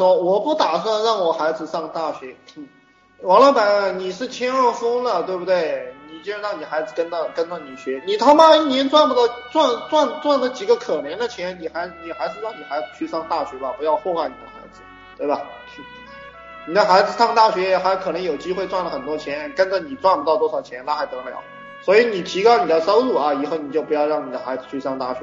说我不打算让我孩子上大学。王老板你是千万富翁了对不对？你就让你孩子跟着跟着你学。你他妈一年赚不到赚赚赚了几个可怜的钱你还你还是让你孩子去上大学吧不要祸害你的孩子对吧？你的孩子上大学还可能有机会赚了很多钱跟着你赚不到多少钱那还得了？所以你提高你的收入啊以后你就不要让你的孩子去上大学。